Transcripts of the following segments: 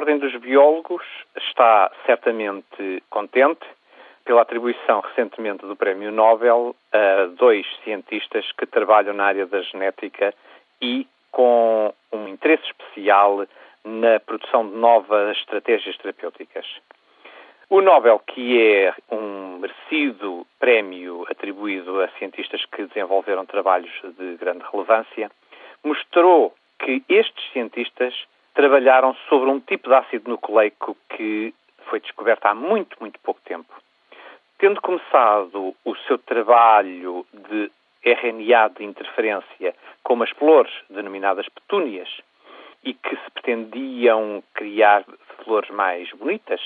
Ordem dos Biólogos está certamente contente pela atribuição recentemente do Prémio Nobel a dois cientistas que trabalham na área da genética e com um interesse especial na produção de novas estratégias terapêuticas. O Nobel, que é um merecido prémio atribuído a cientistas que desenvolveram trabalhos de grande relevância, mostrou que estes cientistas trabalharam sobre um tipo de ácido nucleico que foi descoberto há muito, muito pouco tempo. Tendo começado o seu trabalho de RNA de interferência com umas flores denominadas petúnias e que se pretendiam criar flores mais bonitas,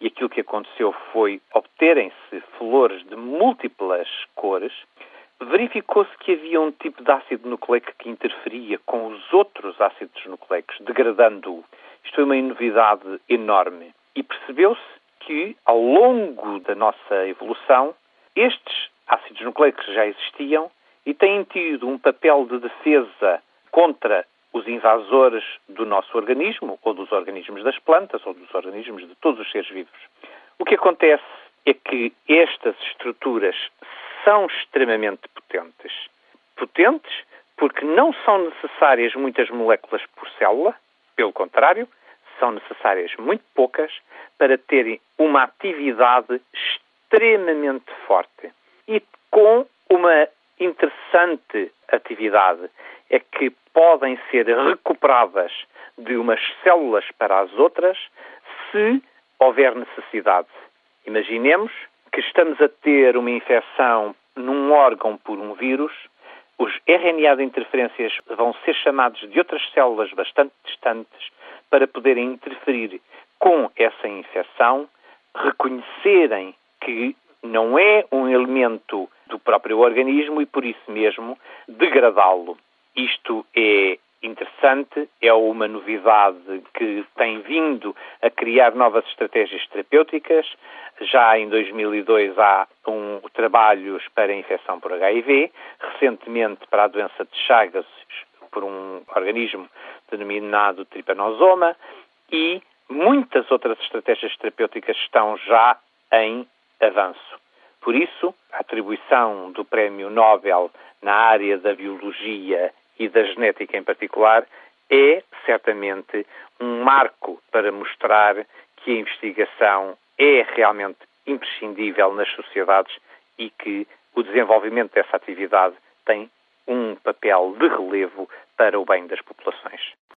e aquilo que aconteceu foi obterem-se flores de múltiplas cores, verificou-se que havia um tipo de ácido nucleico que interferia com os outros ácidos nucleicos, degradando-o. Isto foi uma novidade enorme. E percebeu-se que, ao longo da nossa evolução, estes ácidos nucleicos já existiam e têm tido um papel de defesa contra os invasores do nosso organismo, ou dos organismos das plantas, ou dos organismos de todos os seres vivos. O que acontece que estas estruturas são extremamente potentes. Potentes porque não são necessárias muitas moléculas por célula, pelo contrário, são necessárias muito poucas para terem uma atividade extremamente forte e com uma interessante atividade é que podem ser recuperadas de umas células para as outras se houver necessidade. Imaginemos que estamos a ter uma infecção num órgão por um vírus, os RNA de interferências vão ser chamados de outras células bastante distantes para poderem interferir com essa infecção, reconhecerem que não é um elemento do próprio organismo e, por isso mesmo, degradá-lo. Isto é interessante, é uma novidade que tem vindo a criar novas estratégias terapêuticas. Já em 2002 há um trabalhos para a infecção por HIV, recentemente para a doença de Chagas por um organismo denominado tripanosoma e muitas outras estratégias terapêuticas estão já em avanço. Por isso, a atribuição do Prémio Nobel na área da biologia e da genética em particular, é certamente um marco para mostrar que a investigação é realmente imprescindível nas sociedades e que o desenvolvimento dessa atividade tem um papel de relevo para o bem das populações.